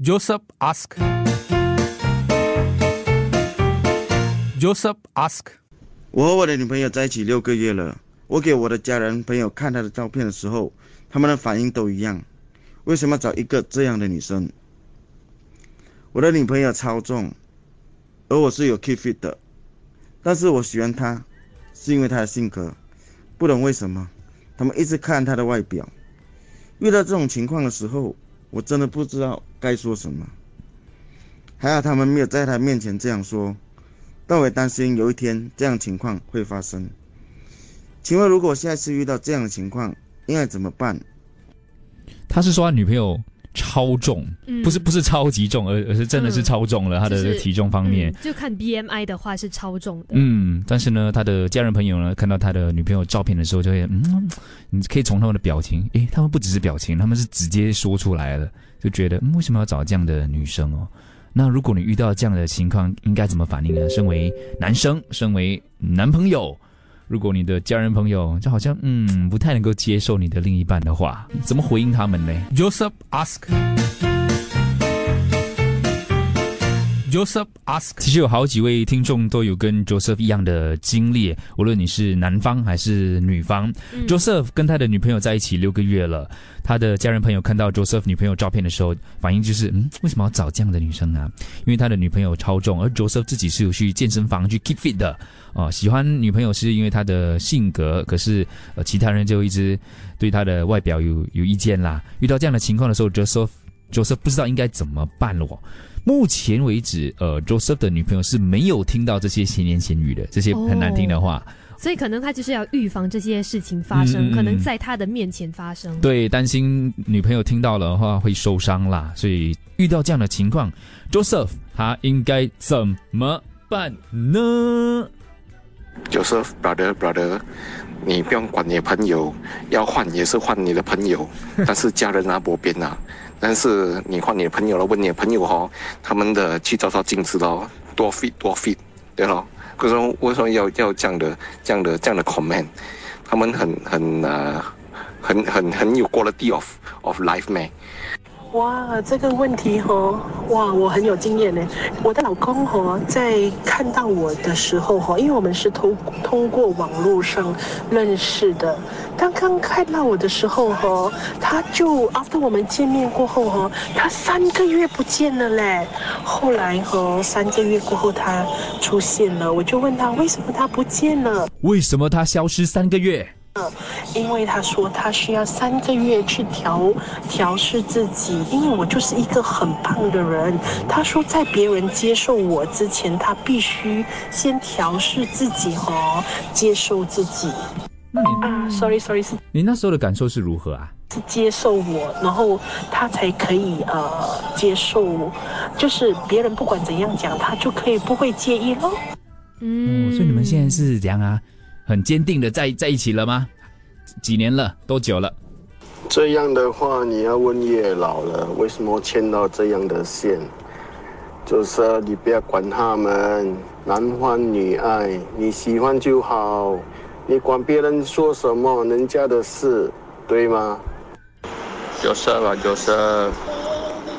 Joseph ask. Joseph ask. 我和我的女朋友在一起六个月了，我给我的家人朋友看她的照片的时候，他们的反应都一样。为什么找一个这样的女生？我的女朋友超重，而我是有 keep fit 的，但是我喜欢她，是因为她的性格。不懂为什么，他们一直看她的外表。遇到这种情况的时候，我真的不知道该说什么。还好他们没有在他面前这样说。但我也担心有一天这样情况会发生。请问，如果下次遇到这样的情况，应该怎么办？他是说他女朋友超重，不是不是超级重，而而是真的是超重了。他的体重方面，就看 BMI 的话是超重的。嗯，但是呢，他的家人朋友呢，看到他的女朋友照片的时候，就会嗯，你可以从他们的表情，诶，他们不只是表情，他们是直接说出来了，就觉得嗯，为什么要找这样的女生哦？那如果你遇到这样的情况，应该怎么反应呢？身为男生，身为男朋友，如果你的家人朋友就好像嗯不太能够接受你的另一半的话，怎么回应他们呢？Joseph ask。Joseph ask，其实有好几位听众都有跟 Joseph 一样的经历，无论你是男方还是女方。Joseph 跟他的女朋友在一起六个月了，他的家人朋友看到 Joseph 女朋友照片的时候，反应就是：嗯，为什么要找这样的女生呢？因为他的女朋友超重，而 Joseph 自己是有去健身房去 keep fit 的。哦，喜欢女朋友是因为他的性格，可是呃，其他人就一直对他的外表有有意见啦。遇到这样的情况的时候，Joseph Joseph 不知道应该怎么办了。目前为止，呃，Joseph 的女朋友是没有听到这些闲言闲语的，这些很难听的话，所以可能他就是要预防这些事情发生，可能在他的面前发生。对，担心女朋友听到了的话会受伤啦，所以遇到这样的情况，Joseph 他应该怎么办呢？Joseph brother brother，你不用管你的朋友，要换也是换你的朋友，但是家人那边呐。但是你换你的朋友了，问你的朋友哈，他们的去照照镜子咯，多 fit 多 fit，对咯。为什么为什么要要这样的这样的这样的 comment？他们很很呃很很很有 quality of of life 咩？哇，这个问题哈，哇，我很有经验呢。我的老公哈，在看到我的时候哈，因为我们是通通过网络上认识的。刚刚看到我的时候哈，他就 after 我们见面过后哈，他三个月不见了嘞。后来哈，三个月过后他出现了，我就问他为什么他不见了？为什么他消失三个月？因为他说他需要三个月去调调试自己，因为我就是一个很胖的人。他说在别人接受我之前，他必须先调试自己和接受自己。那你啊，sorry sorry，是你那时候的感受是如何啊？是接受我，然后他才可以呃接受，就是别人不管怎样讲，他就可以不会介意喽。嗯，所以你们现在是怎样啊？很坚定的在在一起了吗？几年了？多久了？这样的话，你要问月老了，为什么牵到这样的线？就是你不要管他们，男欢女爱，你喜欢就好，你管别人说什么，人家的事，对吗？就是啊，就是，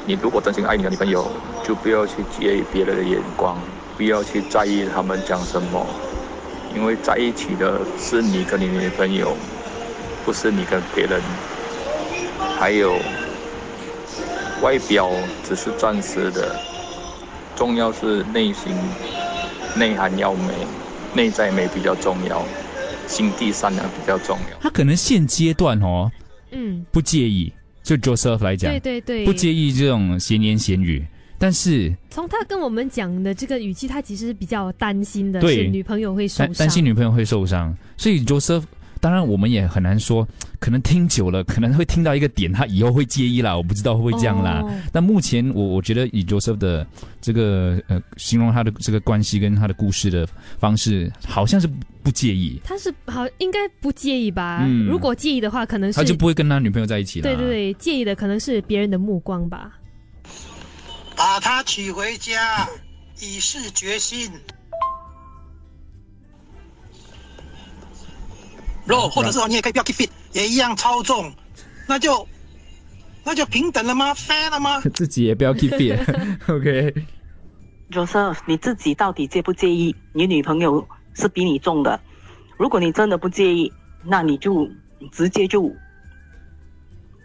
你如果真心爱你的女朋友，就不要去介意别人的眼光，不要去在意他们讲什么。因为在一起的是你跟你女朋友，不是你跟别人。还有，外表只是暂时的，重要是内心内涵要美，内在美比较重要，心地善良比较重要。他可能现阶段哦，嗯，不介意，就 Joseph 来讲，对对对，不介意这种闲言闲语。但是从他跟我们讲的这个语气，他其实是比较担心的是女朋友会受伤，担心女朋友会受伤。所以 Joseph，当然我们也很难说，可能听久了可能会听到一个点，他以后会介意啦。我不知道会不会这样啦。但目前我我觉得以 Joseph 的这个呃形容他的这个关系跟他的故事的方式，好像是不介意。他是好应该不介意吧？嗯，如果介意的话，可能是他就不会跟他女朋友在一起了。对对对，介意的可能是别人的目光吧。把她娶回家，以示决心。若或者是你也可以不要 keep fit，也一样超重，那就那就平等了吗？fair 了吗？自己也不要 keep fit，OK。Joseph，你自己到底介不介意你女朋友是比你重的？如果你真的不介意，那你就直接就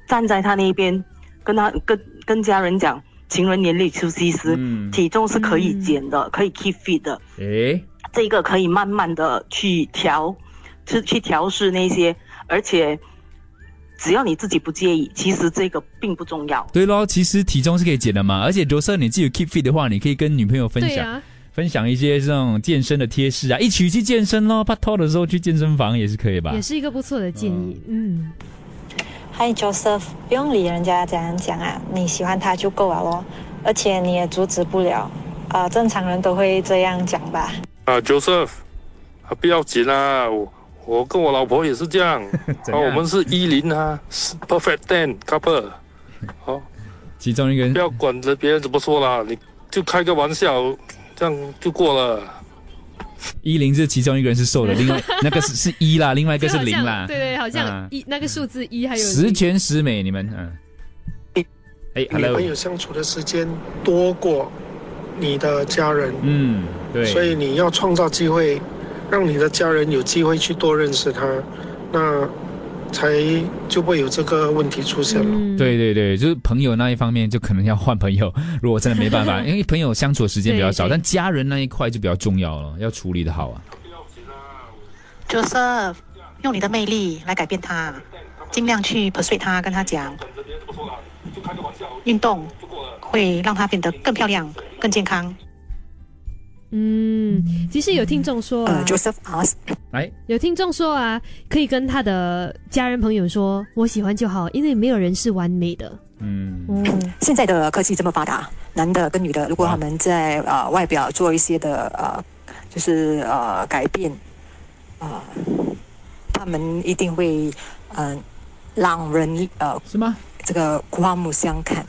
站在他那边，跟他跟跟家人讲，情人眼里出西施，嗯体重是可以减的，可以 keep fit 的，诶，这个可以慢慢的去调，去去调试那些，而且只要你自己不介意，其实这个并不重要。对咯，其实体重是可以减的嘛，而且罗瑟你自己有 keep fit 的话，你可以跟女朋友分享。啊，分享一些这种健身的贴士啊，一起去健身咯，拍拖的时候去健身房也是可以吧也？是一个不错的建议。嗯，嗨，Joseph，不用理人家怎样讲啊，你喜欢他就够了咯，而且你也阻止不了，啊、正常人都会这样讲吧。啊，Joseph，啊，不要紧啊，我我跟我老婆也是这样，怎啊，我们是一零啊是，perfect ten couple，好、其中一个人。不要管着别人怎么说啦，你就开个玩笑，这样就过了。一零是其中一个人是瘦的，另外那个是是一啦，另外一个是零啦。对对，好像啊一那个数字一还有十全十美，你们嗯。哎女，Hello，朋友相处的时间多过你的家人，嗯，对，所以你要创造机会，让你的家人有机会去多认识他，那才就不会有这个问题出现了。嗯对对对，就是朋友那一方面就可能要换朋友，如果真的没办法，因为朋友相处的时间比较少，对对但家人那一块就比较重要了，要处理的好啊。Joseph，用你的魅力来改变他，尽量去 persuade 他，跟他讲，运动会让他变得更漂亮、更健康。嗯，其实有听众说啊、呃，Joseph asked，来，有听众说啊，可以跟他的家人朋友说，我喜欢就好，因为没有人是完美的。嗯，嗯，现在的科技这么发达，男的跟女的，如果他们在呃外表做一些的呃，就是呃改变，呃，他们一定会嗯、呃、让人呃是吗？这个刮目相看。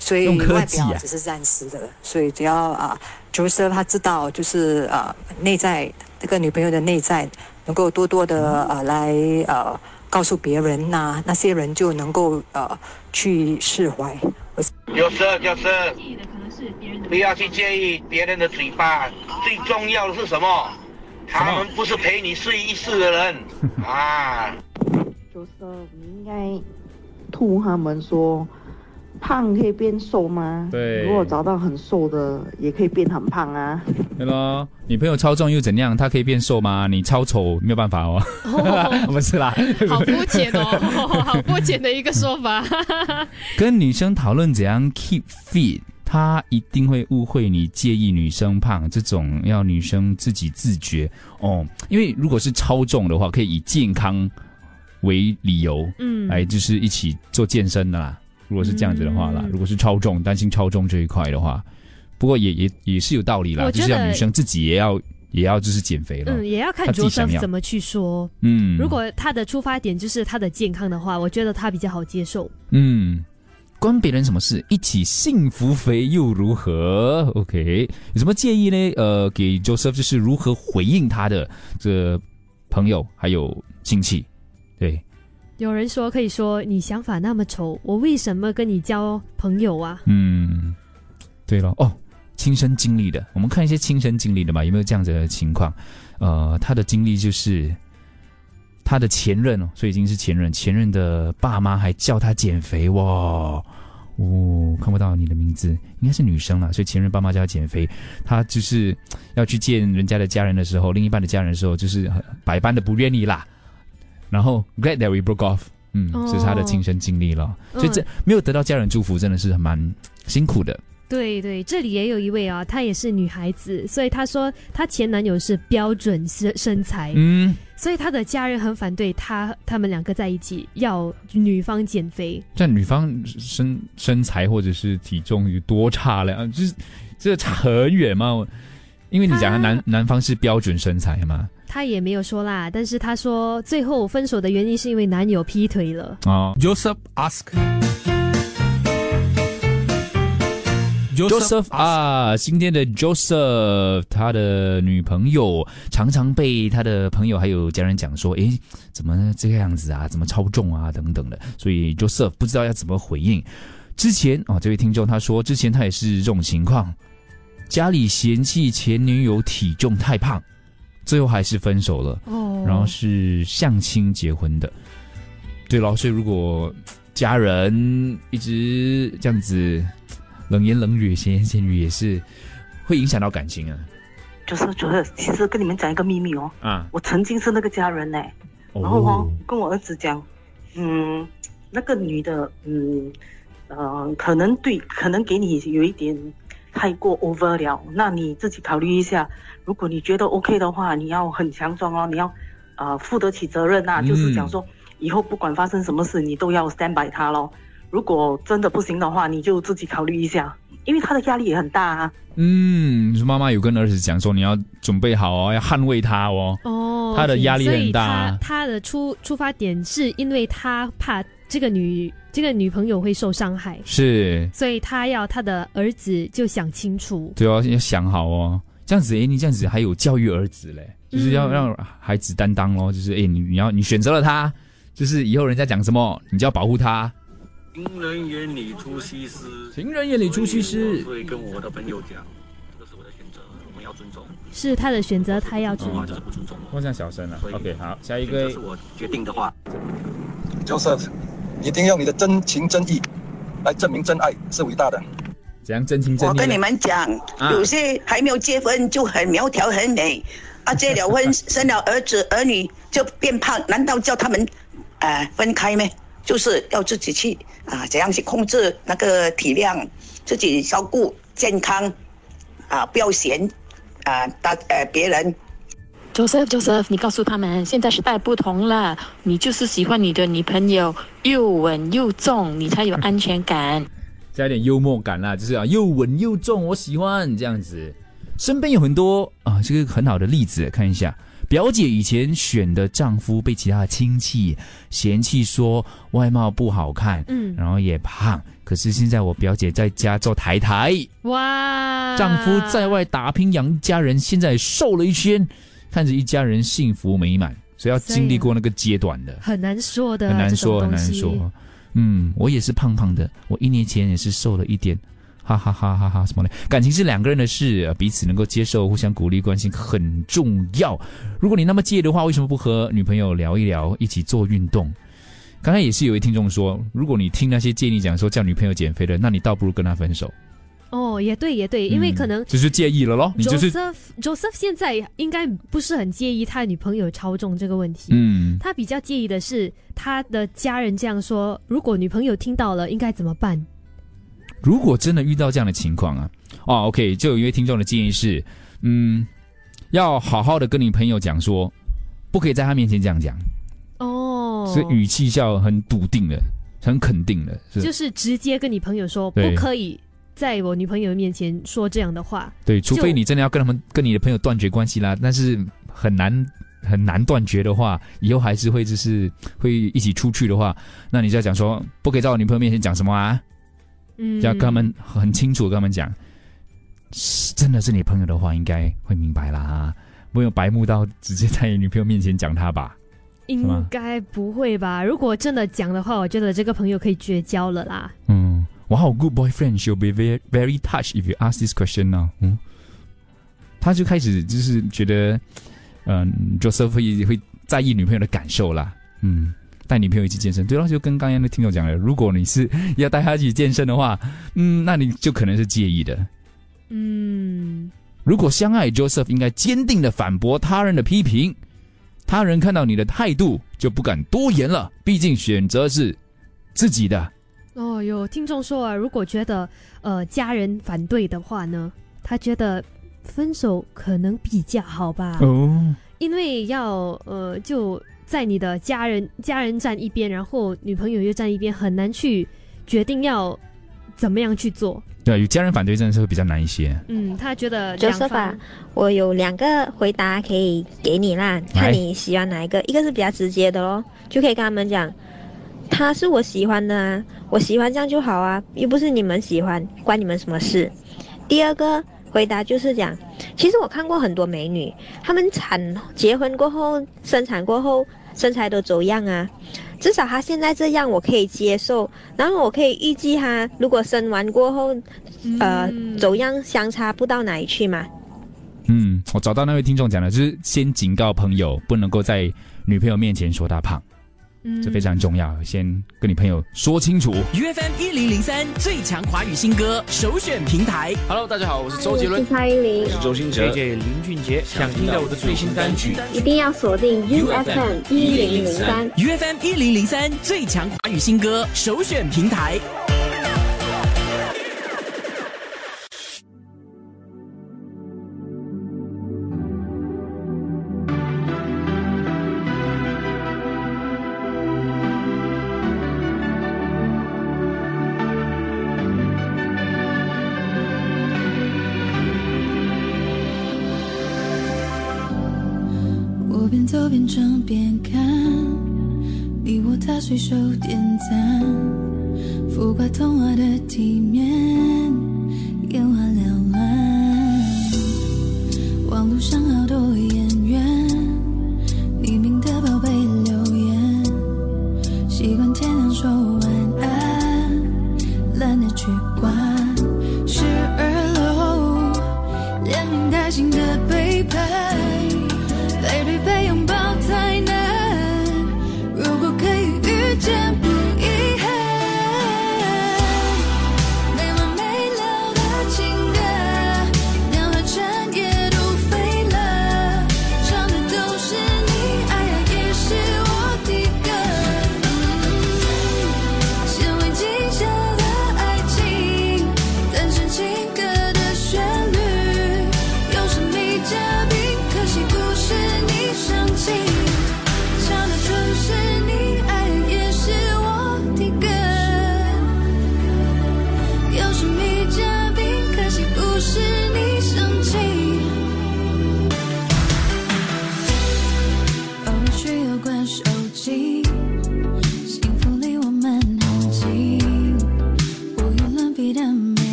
所以外表只是暂时的，所以只要啊、Joseph 他知道，就是呃内在这个女朋友的内在能够多多的呃来呃告诉别人那那些人就能够呃去释怀。有时就是不要去介意别人的嘴巴，最重要的是什么？他们不是陪你睡一世的人啊。就是你应该吐他们说，胖可以变瘦吗？对如果找到很瘦的，也可以变很胖啊。对咯，女朋友超重又怎样？她可以变瘦吗？你超丑没有办法哦。不是啦，好肤浅哦，好肤浅的一个说法。跟女生讨论怎样 keep fit，她一定会误会你介意女生胖，这种要女生自己自觉哦。因为如果是超重的话，可以以健康为理由，嗯来就是一起做健身的啦。如果是这样子的话啦，嗯如果是超重，担心超重这一块的话，不过也也也是有道理啦，就是要女生自己也要也要就是减肥了。嗯，也要看 Joseph 怎么去说。嗯，如果他的出发点就是他的健康的话，我觉得他比较好接受。嗯，关别人什么事？一起幸福肥又如何？OK，有什么建议呢？呃，给 Joseph 就是如何回应他的这朋友还有亲戚。对，有人说可以说你想法那么丑，我为什么跟你交朋友啊？嗯，对了，哦，亲身经历的，我们看一些亲身经历的吧，有没有这样子的情况？呃，他的经历就是他的前任哦，所以已经是前任，前任的爸妈还叫他减肥哇。哦，看不到你的名字，应该是女生啦，所以前任爸妈叫她减肥，她就是要去见人家的家人的时候，另一半的家人的时候，就是百般的不愿意啦。然后 glad that we broke off，嗯，哦这是她的亲身经历了，所以这嗯没有得到家人祝福，真的是蛮辛苦的。对对，这里也有一位啊，她也是女孩子，所以她说她前男友是标准身身材，嗯，所以她的家人很反对她他们两个在一起，要女方减肥。但女方身身材或者是体重有多差了？就是这差很远嘛。因为你讲的男男方是标准身材嘛，她也没有说啦，但是他说最后分手的原因是因为男友劈腿了。哦 Joseph ask. Joseph 啊，今天的 Joseph 他的女朋友常常被他的朋友还有家人讲说，诶，怎么这个样子啊？怎么超重啊？等等的，所以 Joseph 不知道要怎么回应。之前啊，这位听众他说，之前他也是这种情况，家里嫌弃前女友体重太胖，最后还是分手了。哦，然后是相亲结婚的。对咯，所以如果家人一直这样子冷言冷语、闲言闲语，也是会影响到感情啊。就是就是，其实跟你们讲一个秘密哦，啊，我曾经是那个家人呢，然后哦，跟我儿子讲，嗯，那个女的，嗯，呃，可能对，可能给你有一点太过 over 了，那你自己考虑一下，如果你觉得 OK 的话，你要很强壮哦，你要呃负得起责任呐、就是讲说以后不管发生什么事，你都要 stand by 他咯。如果真的不行的话，你就自己考虑一下，因为他的压力也很大啊。嗯，妈妈有跟儿子讲说，你要准备好哦，要捍卫他哦。哦，他的压力很大啊他他的出出发点是因为他怕这个女这个女朋友会受伤害，是，所以他要他的儿子就想清楚。对哦，要想好哦。这样子，诶，你这样子还有教育儿子嘞，就是要嗯让孩子担当咯。就是，诶，你你要你选择了他，就是以后人家讲什么，你就要保护他。情人眼里出西施，情人眼里出西施所以跟我的朋友讲，这个是我的选择，我们要尊重。是他的选择，他要尊重。是不尊重。我想小声了。OK，好，下一这个是我决定的话。Joseph，一定要用你的真情真意来证明真爱是伟大的。怎样真情真意？我跟你们讲，啊有些还没有结婚就很苗条很美，啊，结了婚生了儿子儿女就变胖，难道叫他们呃分开吗？就是要自己去啊，怎样去控制那个体量，自己照顾健康，啊，不要嫌啊大呃别人 Joseph Joseph，你告诉他们，现在时代不同了，你就是喜欢你的女朋友又稳又重，你才有安全感。加一点幽默感啦，就是啊，又稳又重，我喜欢这样子。身边有很多啊，这个很好的例子，看一下。表姐以前选的丈夫被其他的亲戚嫌弃说外貌不好看，嗯然后也胖。可是现在我表姐在家做台台，哇，丈夫在外打拼养家人，现在瘦了一圈，看着一家人幸福美满，所以要经历过那个阶段的。很难说的，很难说，很难说。嗯，我也是胖胖的，我一年前也是瘦了一点，哈哈哈哈哈！什么呢？感情是两个人的事，呃彼此能够接受，互相鼓励，关心很重要。如果你那么介意的话，为什么不和女朋友聊一聊，一起做运动？刚才也是有位听众说，如果你听那些建议讲说叫女朋友减肥的，那你倒不如跟她分手，哦，也对，也对，因为嗯可能就是介意了咯，你就是 Joseph Joseph 现在应该不是很介意他女朋友超重这个问题，嗯。他比较介意的是他的家人这样说，如果女朋友听到了，应该怎么办？如果真的遇到这样的情况啊，哦，OK，就有一位听众的建议是，嗯，要好好的跟你朋友讲说，不可以在他面前这样讲，哦，所以语气是要很笃定的，很肯定的，是。就是直接跟你朋友说，不可以在我女朋友面前说这样的话。对，除非你真的要跟他们跟你的朋友断绝关系啦，但是很难很难断绝的话，以后还是会就是会一起出去的话，那你就要讲说，不可以在我女朋友面前讲什么啊，嗯，要跟他们很清楚跟他们讲，是真的是你朋友的话，应该会明白啦啊，不用白目到直接在你女朋友面前讲他吧。应该不会吧？如果真的讲的话，我觉得这个朋友可以绝交了啦。嗯，哇好 good boyfriend she'll be very very touched if you ask this question now。嗯，他就开始就是觉得，嗯、Joseph 会会在意女朋友的感受啦。嗯，带女朋友一起健身，对了，就跟刚刚的听众讲了，如果你是要带她一起健身的话，嗯，那你就可能是介意的。嗯，如果相爱，Joseph 应该坚定的反驳他人的批评。他人看到你的态度，就不敢多言了。毕竟选择是自己的。哦，有听众说啊，如果觉得呃家人反对的话呢，他觉得分手可能比较好吧。哦，因为要呃就在你的家人家人站一边，然后女朋友又站一边，很难去决定要怎么样去做。对，有家人反对真的是会比较难一些。嗯，他觉得两 Joseph 方啊，我有两个回答可以给你啦，看你喜欢哪一个。一个是比较直接的咯，就可以跟他们讲，他是我喜欢的啊，我喜欢这样就好啊，又不是你们喜欢，关你们什么事？第二个回答就是讲，其实我看过很多美女，她们产结婚过后生产过后身材都走样啊，至少她现在这样我可以接受，然后我可以预计她如果生完过后，呃走样相差不到哪里去嘛。嗯，我找到那位听众讲的，就是先警告朋友，不能够在女朋友面前说她胖，这非常重要，先跟你朋友说清楚。U F M 一零零三最强华语新歌首选平台。Hello，大家好，我是周杰伦，蔡依林，我是周星哲，JJ 林俊杰，想听到我的最新单曲，一定要锁定 U F M 一零零三 U F M 一零零三最强华语新歌首选平台。浮夸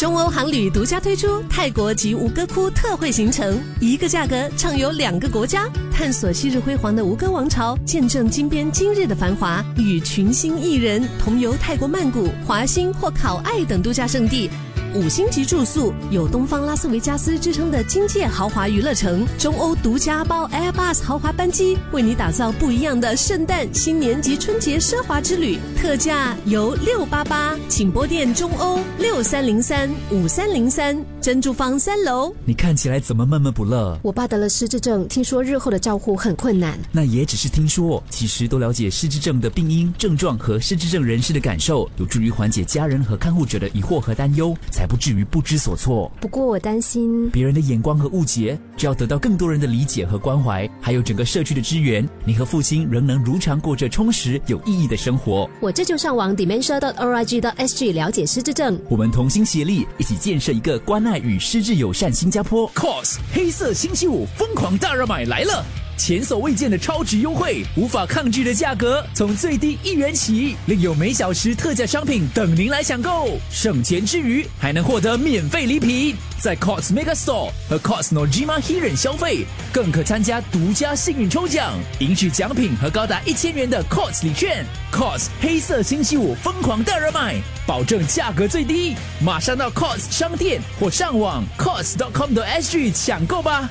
中欧航旅独家推出泰国及吴哥窟特惠行程，一个价格畅游两个国家，探索昔日辉煌的吴哥王朝，见证金边今日的繁华，与群星艺人同游泰国曼谷、华欣或考爱等度假胜地。五星级住宿，有东方拉斯维加斯之称的金界豪华娱乐城，中欧独家包 Airbus 豪华班机，为你打造不一样的圣诞、新年及春节奢华之旅，特价由六八八，请拨电中欧六三零三五三零三珍珠坊三楼。你看起来怎么闷闷不乐？我爸得了失智症，听说日后的照护很困难。那也只是听说，其实多了解失智症的病因、症状和失智症人士的感受，有助于缓解家人和看护者的疑惑和担忧，才不至于不知所措。不过我担心别人的眼光和误解，只要得到更多人的理解和关怀，还有整个社区的支援，你和父亲仍能如常过着充实有意义的生活。我这就上网 dementia.org.sg 了解失智症。我们同心协力，一起建设一个关爱与失智友善新加坡。COS 黑色星期五疯狂大热买来了！前所未见的超值优惠，无法抗拒的价格，从最低一元起，另有每小时特价商品等您来抢购。省钱之余，还能获得免费礼品，在 COS Mega Store 和 COS Nojima Hiren 消费，更可参加独家幸运抽奖，赢取奖品和高达一千元的 COS 礼券。COS 黑色星期五疯狂大热卖，保证价格最低，马上到 COS 商店或上网 COS.com.sg 抢购吧。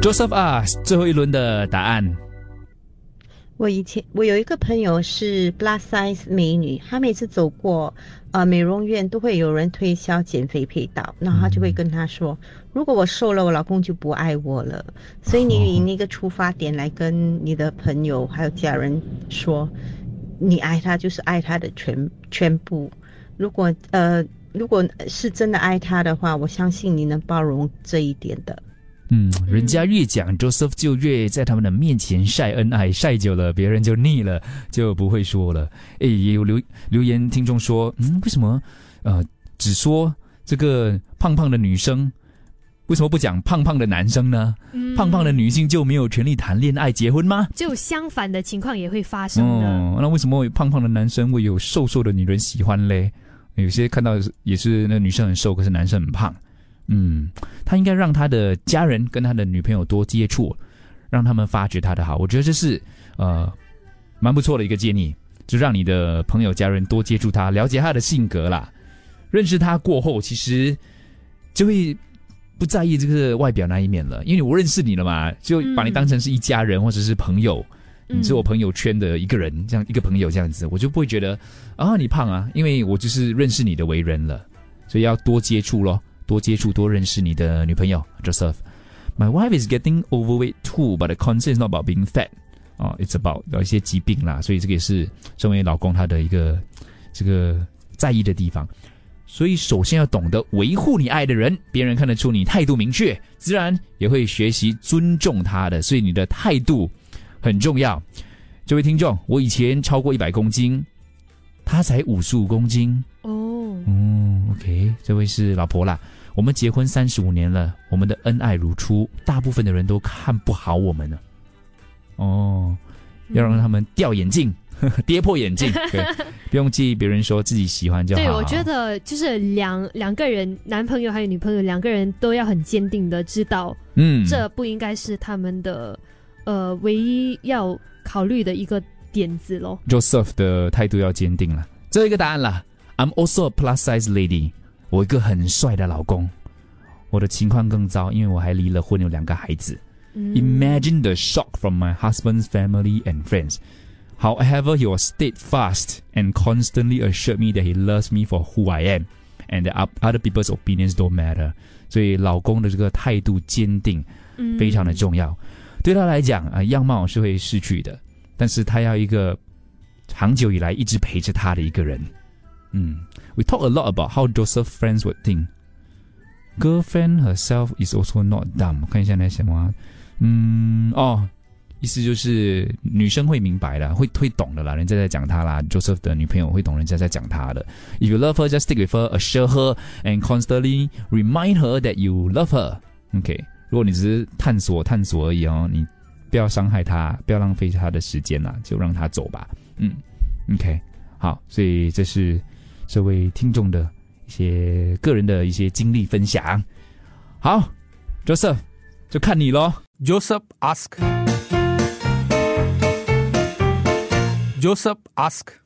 Joseph ask 最后一轮的答案。我以前我有一个朋友是 plus size 美女，她每次走过呃美容院都会有人推销减肥配套，然后她就会跟她说，如果我瘦了，我老公就不爱我了。所以你以那个出发点来跟你的朋友还有家人说，你爱他就是爱他的全全部。如果呃如果是真的爱他的话，我相信你能包容这一点的。嗯，人家越讲 Joseph 就越在他们的面前晒恩爱，晒久了别人就腻了，就不会说了。诶，也有留留言听众说，嗯，为什么呃只说这个胖胖的女生，为什么不讲胖胖的男生呢？嗯胖胖的女性就没有权利谈恋爱、结婚吗？就相反的情况也会发生的。哦，那为什么胖胖的男生会有瘦瘦的女人喜欢嘞？有些看到也是那女生很瘦，可是男生很胖。嗯，他应该让他的家人跟他的女朋友多接触，让他们发掘他的好。我觉得这是呃蛮不错的一个建议，就让你的朋友家人多接触他，了解他的性格啦。认识他过后，其实就会不在意这个外表那一面了，因为我认识你了嘛，就把你当成是一家人或者是朋友。你是我朋友圈的一个人，这样一个朋友这样子，我就不会觉得啊你胖啊，因为我就是认识你的为人了，所以要多接触咯。多接触，多认识你的女朋友 Joseph。My wife is getting overweight too, but the concern is not about being fat. 哦、oh,，it's about 有一些疾病啦，所以这个也是身为老公他的一个这个在意的地方。所以首先要懂得维护你爱的人，别人看得出你态度明确，自然也会学习尊重他的。所以你的态度很重要。这位听众，我以前超过一百公斤，他才五十五公斤。哦，嗯，OK，这位是老婆啦。我们结婚三十五年了，我们的恩爱如初，大部分的人都看不好我们呢。哦，要让他们掉眼镜，跌破眼镜，对，不用介意别人说自己喜欢就好。对，我觉得就是两两个人，男朋友还有女朋友，两个人都要很坚定的知道，嗯，这不应该是他们的呃唯一要考虑的一个点子喽。Joseph 的态度要坚定了，最后一个答案了。I'm also a plus size lady。我一个很帅的老公，我的情况更糟，因为我还离了婚，有两个孩子。嗯 Imagine the shock from my husband's family and friends. However, he was steadfast and constantly assured me that he loves me for who I am, and that other people's opinions don't matter. 所以老公的这个态度坚定，嗯非常的重要。对他来讲啊，样貌是会失去的，但是他要一个长久以来一直陪着他的一个人。嗯，We talk a lot about how Joseph friends would think. Girlfriend herself is also not dumb. 看一下那什么、嗯，哦，意思就是女生会明白的，会会懂的啦，人家在讲他啦，Joseph 的女朋友会懂人家在讲他的。If you love her, just stick with her, assure her, and constantly remind her that you love her. OK，如果你只是探索探索而已哦，你不要伤害她，不要浪费她的时间啦，就让她走吧。嗯，OK，好，所以这是这位听众的一些个人的一些经历分享好 joseph 就看你喽 joseph ask joseph ask